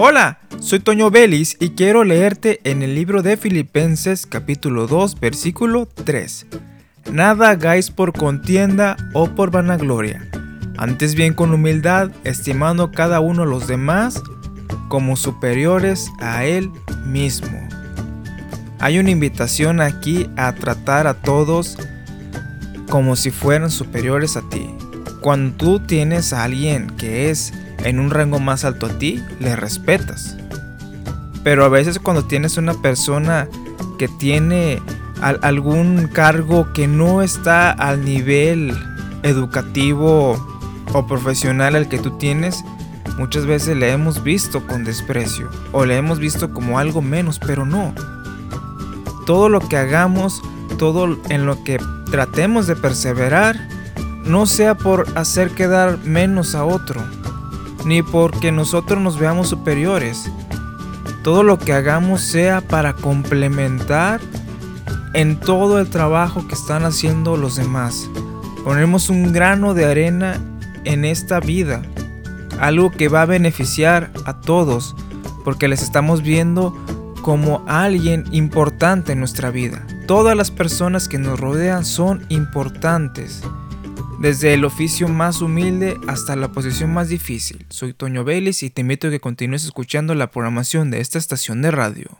Hola, soy Toño Vélez y quiero leerte en el libro de Filipenses capítulo 2 versículo 3. Nada hagáis por contienda o por vanagloria, antes bien con humildad, estimando cada uno a los demás como superiores a él mismo. Hay una invitación aquí a tratar a todos como si fueran superiores a ti. Cuando tú tienes a alguien que es en un rango más alto a ti, le respetas. Pero a veces cuando tienes una persona que tiene algún cargo que no está al nivel educativo o profesional al que tú tienes, muchas veces le hemos visto con desprecio o le hemos visto como algo menos, pero no. Todo lo que hagamos, todo en lo que tratemos de perseverar, no sea por hacer quedar menos a otro, ni porque nosotros nos veamos superiores. Todo lo que hagamos sea para complementar en todo el trabajo que están haciendo los demás. Ponemos un grano de arena en esta vida, algo que va a beneficiar a todos, porque les estamos viendo como alguien importante en nuestra vida. Todas las personas que nos rodean son importantes desde el oficio más humilde hasta la posición más difícil. Soy Toño Vélez y te invito a que continúes escuchando la programación de esta estación de radio.